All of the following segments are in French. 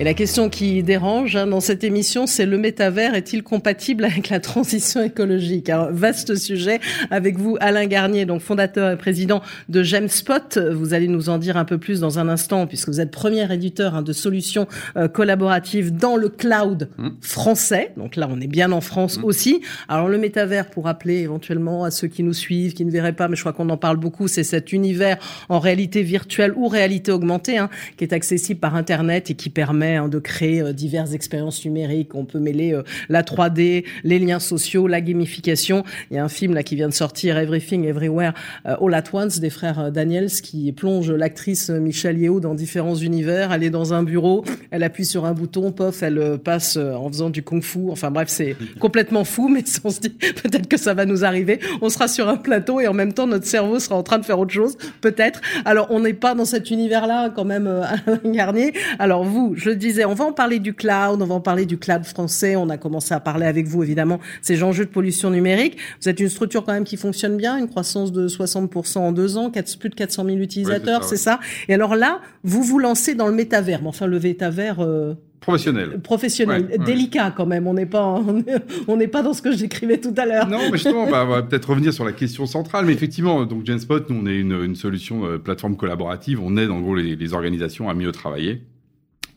Et la question qui dérange hein, dans cette émission, c'est le métavers est-il compatible avec la transition écologique? Un vaste sujet avec vous, Alain Garnier, donc fondateur et président de Gemspot. Vous allez nous en dire un peu plus dans un instant, puisque vous êtes premier éditeur hein, de solutions euh, collaboratives dans le cloud mmh. français. Donc là, on est bien en France mmh. aussi. Alors le métavers, pour rappeler éventuellement à ceux qui nous suivent, qui ne verraient pas, mais je crois qu'on en parle beaucoup, c'est cet univers en réalité virtuelle ou réalité augmentée, hein, qui est accessible par Internet et qui permet Hein, de créer euh, diverses expériences numériques. On peut mêler euh, la 3D, les liens sociaux, la gamification. Il y a un film là qui vient de sortir, Everything Everywhere euh, All at Once, des frères Daniels, qui plonge l'actrice Michelle Yeoh dans différents univers. Elle est dans un bureau, elle appuie sur un bouton, pof, elle passe en faisant du kung-fu. Enfin bref, c'est complètement fou, mais on se dit peut-être que ça va nous arriver. On sera sur un plateau et en même temps notre cerveau sera en train de faire autre chose, peut-être. Alors on n'est pas dans cet univers-là quand même, Alain Garnier. Alors vous, je disais, on va en parler du cloud, on va en parler du cloud français. On a commencé à parler avec vous, évidemment, ces enjeux de pollution numérique. Vous êtes une structure quand même qui fonctionne bien, une croissance de 60% en deux ans, plus de 400 000 utilisateurs, c'est ça, Et alors là, vous vous lancez dans le métavers. Mais enfin, le métavers... Euh, professionnel. Professionnel, délicat quand même. On n'est pas, on n'est pas dans ce que je décrivais tout à l'heure. Non, mais justement, on va, peut-être revenir sur la question centrale. Mais effectivement, donc Genspot, nous, on est une, solution euh, plateforme collaborative. On aide en gros les organisations à mieux travailler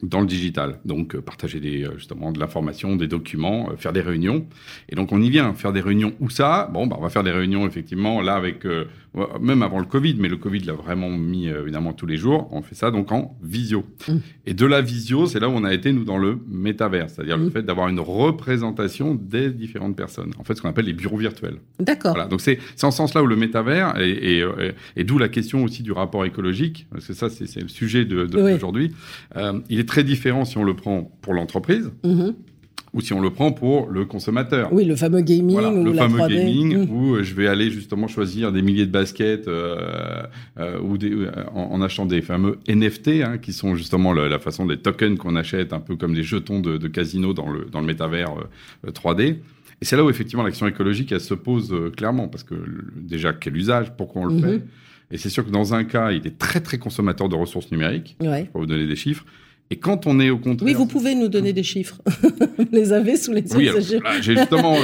dans le digital. Donc, euh, partager des, euh, justement de l'information, des documents, euh, faire des réunions. Et donc, on y vient. Faire des réunions où ça Bon, bah, on va faire des réunions, effectivement, là, avec, même avant le Covid, mais le Covid l'a vraiment mis, évidemment, tous les jours. On fait ça, donc, en visio. Mmh. Et de la visio, c'est là où on a été, nous, dans le métavers. C'est-à-dire le mmh. fait d'avoir une représentation des différentes personnes. En fait, ce qu'on appelle les bureaux virtuels. D'accord. Voilà. Donc, c'est en ce sens-là où le métavers, et, et, et, d'où la question aussi du rapport écologique, parce que ça, c'est le sujet d'aujourd'hui. De, il est très différent si on le prend pour l'entreprise. Mhm. Ou si on le prend pour le consommateur. Oui, le fameux gaming ou le fameux gaming mhm. où euh, je vais aller justement choisir des milliers de baskets euh, euh, ou des, en, achetant des fameux NFT hein, qui sont justement la, façon des tokens qu'on achète un peu comme des jetons de, casino dans le dans le métavers 3D. Et c'est là où effectivement l'action écologique elle se pose clairement parce que déjà quel usage, pourquoi on le mhm. fait. Et c'est sûr que dans un cas, il est très très consommateur de ressources numériques. Ouais. Je vais vous donner des chiffres. Et quand on est au contraire... Oui, vous pouvez nous donner des chiffres. vous les avez sous les yeux. Oui, j'ai justement,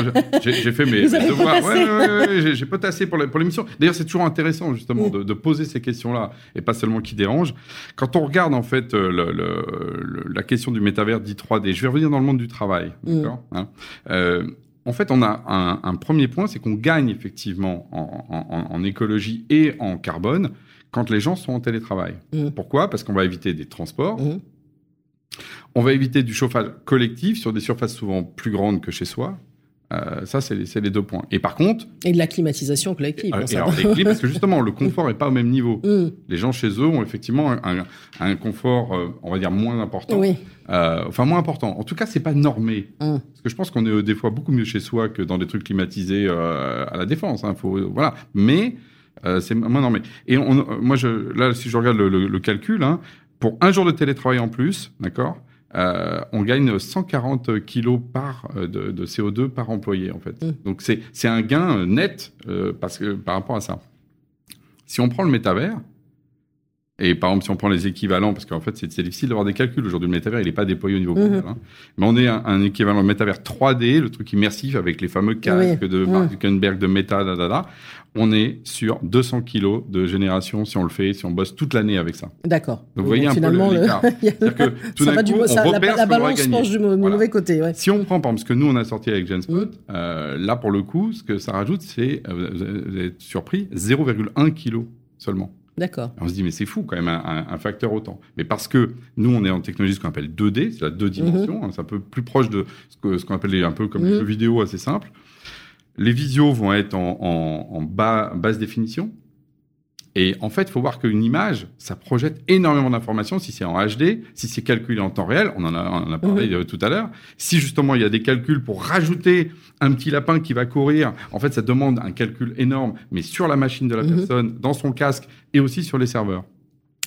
j'ai fait mes, devoirs. Ouais, ouais, j'ai potassé pour l'émission. D'ailleurs, c'est toujours intéressant justement de, poser ces questions-là et pas seulement qui dérangent. Quand on regarde en fait euh, le, la question du métavers dit 3D, je vais revenir dans le monde du travail. Mm. D'accord hein. euh, en fait, on a un, premier point, c'est qu'on gagne effectivement en, en, écologie et en carbone quand les gens sont en télétravail. Mm. Pourquoi? Parce qu'on va éviter des transports. Mm. On va éviter du chauffage collectif sur des surfaces souvent plus grandes que chez soi. Euh, ça, c'est les, deux points. Et par contre... Et de la climatisation collective. Euh, alors, parce que justement, le confort n'est pas au même niveau. Mm. Les gens chez eux ont effectivement un, confort, euh, on va dire, moins important. Oui. enfin, moins important. En tout cas, c'est pas normé. Mm. Parce que je pense qu'on est des fois beaucoup mieux chez soi que dans des trucs climatisés à la défense. Hein, faut, voilà. Mais c'est moins normé. Et on, moi, je, là, si je regarde le, calcul, hein, pour un jour de télétravail en plus, d'accord euh, on gagne 140 kilos par, euh, de, CO2 par employé, en fait. Mmh. Donc, c'est un gain net euh, parce que, par rapport à ça. Si on prend le métavers, et par exemple, si on prend les équivalents, parce qu'en fait, c'est difficile d'avoir des calculs. Aujourd'hui, le métavers, il n'est pas déployé au niveau mmh. mondial. Hein. Mais on est un, un équivalent métavers 3D, le truc immersif avec les fameux casques de Mark Zuckerberg, de Meta, da, da, da on est sur 200 kilos de génération si on le fait, si on bosse toute l'année avec ça. D'accord. Donc, vous voyez un peu l'écart. que tout d'un coup, on repère la, la balance penche du mauvais côté. Ouais. Si on prend, par exemple, ce que nous, on a sorti avec Genspot, mmh. euh, là, pour le coup, ce que ça rajoute, c'est, euh, vous êtes surpris, 0,1 kg seulement. D'accord. On se dit, mais c'est fou quand même, un, facteur autant. Mais parce que nous, on est en technologie ce qu'on appelle 2D, c'est la deux dimensions, mmh. hein, c'est un peu plus proche de ce qu'on appelle un peu comme les jeux vidéo assez simple. Les visios vont être en, bas, basse définition. Et en fait, il faut voir qu'une image, ça projette énormément d'informations si c'est en HD, si c'est calculé en temps réel, on en a, parlé euh, tout à l'heure. Si justement il y a des calculs pour rajouter un petit lapin qui va courir, en fait, ça demande un calcul énorme, mais sur la machine de la mhm. personne, dans son casque et aussi sur les serveurs.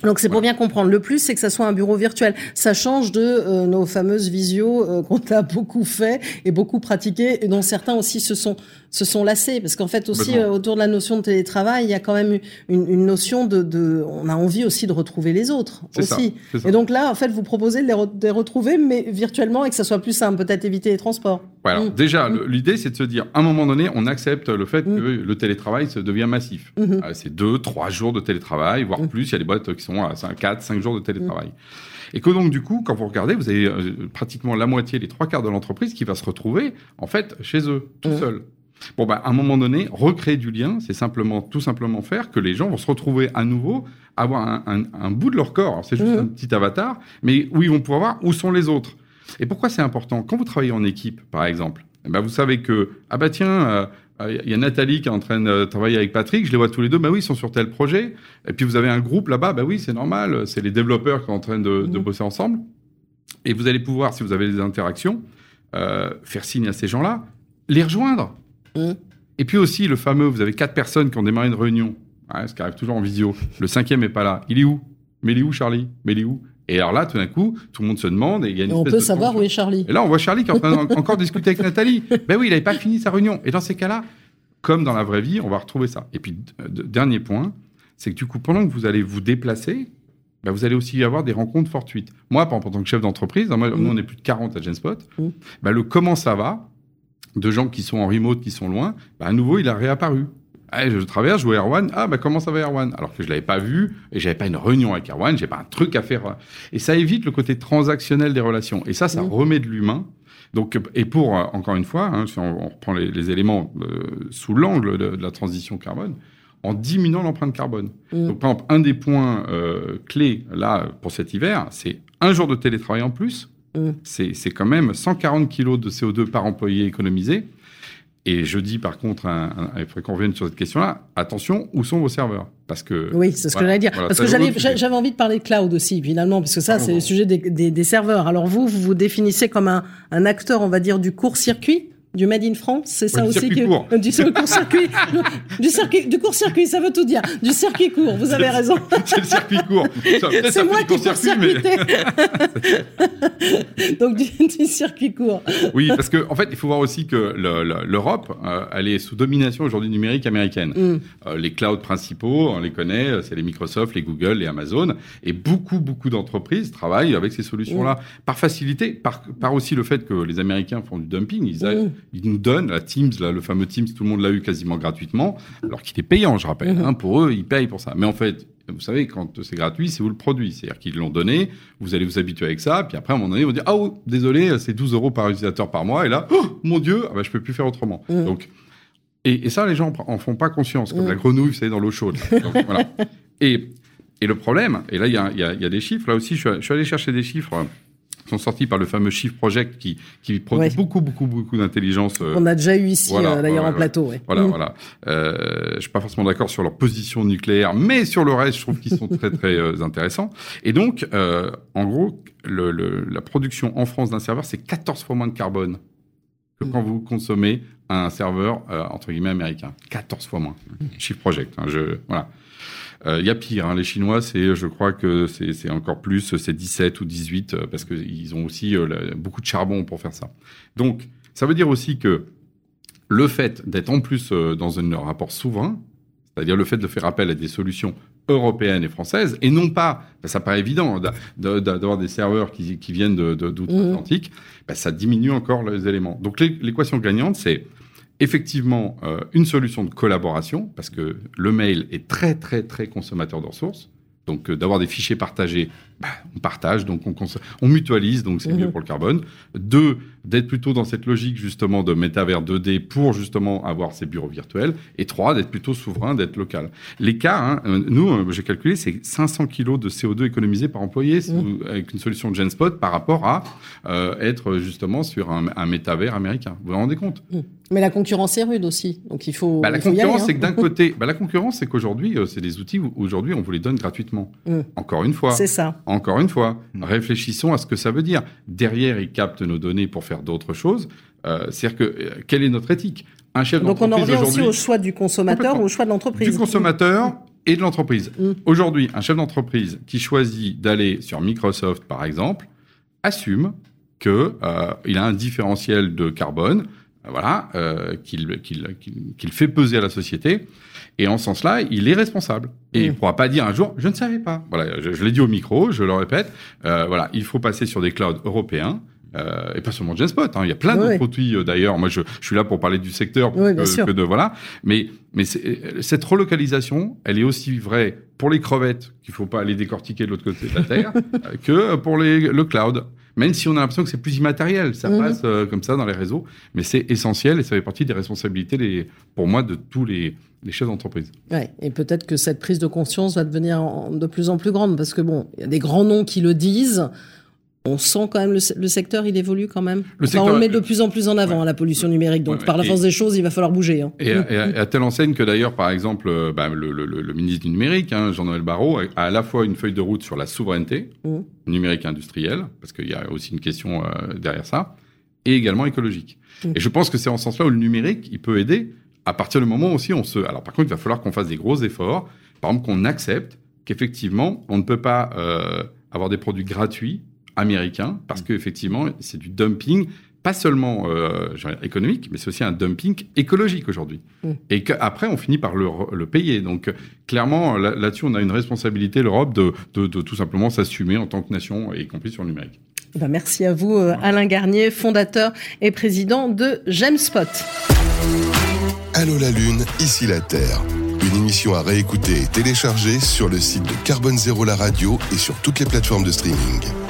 Donc c'est pour bien comprendre. Le plus, c'est que ça soit un bureau virtuel. Ça change de euh, nos fameuses visios euh, qu'on a beaucoup fait et beaucoup pratiqué, et dont certains aussi se sont se sont lassés, parce qu'en fait aussi euh, autour de la notion de télétravail, il y a quand même une, une notion de, de, on a envie aussi de retrouver les autres aussi. et donc là, en fait, vous proposez de les, retrouver, mais virtuellement et que ça soit plus simple, peut-être éviter les transports. Voilà. Mm. Déjà, mm. l'idée, c'est de se dire, à un moment donné, on accepte le fait mm. que le télétravail se devient massif. Mm-hmm. c'est deux, trois jours de télétravail, voire plus. Il y a des boîtes qui sont à 4, 5 jours de télétravail. Et que donc, du coup, quand vous regardez, vous avez euh, pratiquement la moitié, les trois quarts de l'entreprise qui va se retrouver, en fait, chez eux, tout seul. Bon, bah, à un moment donné, recréer du lien, c'est simplement, tout simplement faire que les gens vont se retrouver à nouveau, avoir un, bout de leur corps. C'est juste un petit avatar, mais où ils vont pouvoir voir où sont les autres? Et pourquoi c'est important? Quand vous travaillez en équipe, par exemple, eh ben, vous savez que, ah bah tiens, euh, il y a Nathalie qui est en train de travailler avec Patrick, je les vois tous les deux, bah oui, ils sont sur tel projet. Et puis vous avez un groupe là-bas, bah oui, c'est normal, c'est les développeurs qui sont en train de, de, bosser ensemble. Et vous allez pouvoir, si vous avez des interactions, euh, faire signe à ces gens-là, les rejoindre. Mmh. Et puis aussi, le fameux, vous avez quatre personnes qui ont démarré une réunion, ce qui arrive toujours en visio. Le cinquième est pas là. Il est où? Mais il est où, Charlie? Mais il est où? Et alors là, tout d'un coup, tout le monde se demande et il y a une On peut savoir où est Charlie. Et là, on voit Charlie qui est en train encore discuter avec Nathalie. Ben oui, il n'avait pas fini sa réunion. Et dans ces cas-là, comme dans la vraie vie, on va retrouver ça. Et puis, dernier point, c'est que du coup, pendant que vous allez vous déplacer, ben vous allez aussi avoir des rencontres fortuites. Moi, en tant que chef d'entreprise, moi, nous, on est plus de 40 à Genspot. Mmh. Ben, le comment ça va, de gens qui sont en remote, qui sont loin, bah, à nouveau, il a réapparu. Ah, je traverse, je vois Erwan. Ah, bah, comment ça va, Erwan? Alors que je l'avais pas vu et j'avais pas une réunion avec Erwan, j'ai pas un truc à faire. Et ça évite le côté transactionnel des relations. Et ça, ça remet de l'humain. Donc, et pour, euh, encore une fois, hein, si on, reprend les, éléments euh, sous l'angle de, la transition carbone, en diminuant l'empreinte carbone. Mm. Donc, par exemple, un des points euh, clés, là, pour cet hiver, c'est un jour de télétravail en plus, Mm. C'est quand même 140 kilos de CO2 par employé économisé. Et je dis par contre, il faudrait qu'on revienne sur cette question-là, attention, où sont vos serveurs? Parce que oui, c'est ce que j'allais dire. parce que j'avais envie de parler de cloud aussi, finalement, parce que ça, c'est le sujet des, des, serveurs. Alors vous, vous vous définissez comme un, un acteur, on va dire, du court circuit du Made in France, c'est ça aussi que court. du court circuit, du circuit, du court circuit, ça veut tout dire. Du circuit court, vous avez raison. C'est le circuit court. C'est moi qui court circuit, Donc du, circuit court. Oui, parce que en fait, il faut voir aussi que l'Europe, euh, elle est sous domination aujourd'hui numérique américaine. Mm. Euh, les clouds principaux, on les connaît, c'est les Microsoft, les Google, les Amazon, et beaucoup beaucoup d'entreprises travaillent avec ces solutions-là mm. par facilité, par, par aussi le fait que les Américains font du dumping. Ils, mm ils nous donnent la Teams, là, le fameux Teams, tout le monde l'a eu quasiment gratuitement, alors qu'il est payant, je rappelle. Mhm. Hein, pour eux, ils payent pour ça. Mais en fait, vous savez, quand c'est gratuit, c'est vous le produit. C'est-à-dire qu'ils l'ont donné, vous allez vous habituer avec ça, puis après, à un moment donné, vous dire, ah oh, désolé, c'est 12 euros par utilisateur par mois, et là, oh, mon Dieu, ah bah, je peux plus faire autrement. Mhm. Donc, et, ça, les gens en font pas conscience, comme mhm. la grenouille, vous savez, dans l'eau chaude. voilà. Et, et le problème, et là, il y a, y a, des chiffres, là aussi, je suis allé chercher des chiffres sont sortis par le fameux Shift Project qui, qui produit beaucoup, beaucoup, beaucoup d'intelligence. Euh, On a déjà eu ici, euh, d'ailleurs, en plateau. Voilà, mm. voilà. Euh, je suis pas forcément d'accord sur leur position nucléaire, mais sur le reste, je trouve qu'ils sont très, très euh, intéressants. Et donc, en gros, le, le, la production en France d'un serveur, c'est 14 fois moins de carbone que quand vous consommez un serveur, entre guillemets, américain. 14 fois moins. Shift Project. Hein, je, voilà. Il euh, y a pire, hein, les Chinois, c'est, je crois que c'est encore plus, c'est 17 ou 18, euh, parce qu'ils ont aussi euh, beaucoup de charbon pour faire ça. Donc, ça veut dire aussi que le fait d'être en plus dans un rapport souverain, c'est-à-dire le fait de faire appel à des solutions européennes et françaises, et non pas, ben, ça paraît évident, d'avoir des serveurs qui, viennent d'outre-Atlantique, ben, ça diminue encore les éléments. Donc l'équation gagnante, c'est effectivement euh, une solution de collaboration, parce que le mail est très très très consommateur de ressources. Donc euh, d'avoir des fichiers partagés, bah, on partage, donc on, on mutualise, donc c'est mieux mhm. pour le carbone. Deux, d'être plutôt dans cette logique justement de métavers 2D pour justement avoir ces bureaux virtuels. Et trois, d'être plutôt souverain, d'être local. Les cas, hein, euh, nous, j'ai calculé, c'est 500 kilos de CO2 économisés par employé mhm. avec une solution de GenSpot par rapport à être justement sur un, un métavers américain. Vous vous rendez compte? Mhm. Mais la concurrence est rude aussi, donc il faut. Bah, la concurrence, c'est que d'un côté, bah, la concurrence, c'est qu'aujourd'hui, euh, c'est des outils où aujourd'hui on vous les donne gratuitement. Mm. Encore une fois. C'est ça. Encore une fois, mm. réfléchissons à ce que ça veut dire. Derrière, ils captent nos données pour faire d'autres choses. Euh, C'est-à-dire que euh, quelle est notre éthique? Un chef Donc on en revient aussi au choix du consommateur ou au choix de l'entreprise. Du consommateur et de l'entreprise. Mm. Aujourd'hui, un chef d'entreprise qui choisit d'aller sur Microsoft, par exemple, assume que euh, a un différentiel de carbone, voilà, euh, qu'il fait peser à la société. Et en ce sens-là, il est responsable. Et il ne pourra pas dire un jour, je ne savais pas. Voilà, je, l'ai dit au micro, je le répète. Euh, voilà, il faut passer sur des clouds européens. Euh, et pas seulement Genspot, hein, il y a plein d'autres produits euh, d'ailleurs. Moi, je, je, suis là pour parler du secteur que, de voilà. Mais mais cette relocalisation, elle est aussi vraie pour les crevettes qu'il faut pas aller décortiquer de l'autre côté de la terre que pour les, le cloud. Même si on a l'impression que c'est plus immatériel, ça mhm. passe euh, comme ça dans les réseaux, mais c'est essentiel et ça fait partie des responsabilités, les, pour moi, de tous les, les chefs d'entreprise. Ouais, et peut-être que cette prise de conscience va devenir de plus en plus grande parce que bon, il y a des grands noms qui le disent on sent quand même le, secteur, il évolue quand même. on le met de plus en plus en avant, la pollution numérique. Donc, par la force des choses, il va falloir bouger. Hein. Et, à, telle enseigne que d'ailleurs, par exemple, euh, bah, le, ministre du numérique, hein, Jean-Noël Barrot, a à la fois une feuille de route sur la souveraineté mmh. numérique industrielle, parce qu'il y a aussi une question euh, derrière ça, et également écologique. Mmh. Et je pense que c'est en ce sens-là où le numérique, il peut aider à partir du moment aussi on se. Alors, par contre, il va falloir qu'on fasse des gros efforts. Par exemple, qu'on accepte qu'effectivement, on ne peut pas euh, avoir des produits gratuits américain, parce mm. qu'effectivement, c'est du dumping, pas seulement euh, économique, mais c'est aussi un dumping écologique aujourd'hui. Mm. Et qu'après, on finit par le, payer. Donc, clairement, là-dessus, on a une responsabilité, l'Europe, de, de, tout simplement s'assumer en tant que nation, y compris sur le numérique. Ben, merci à vous, euh, Alain Garnier, fondateur et président de Gemspot. Allô la Lune, ici la Terre. Une émission à réécouter et télécharger sur le site de Carbone Zéro la radio et sur toutes les plateformes de streaming.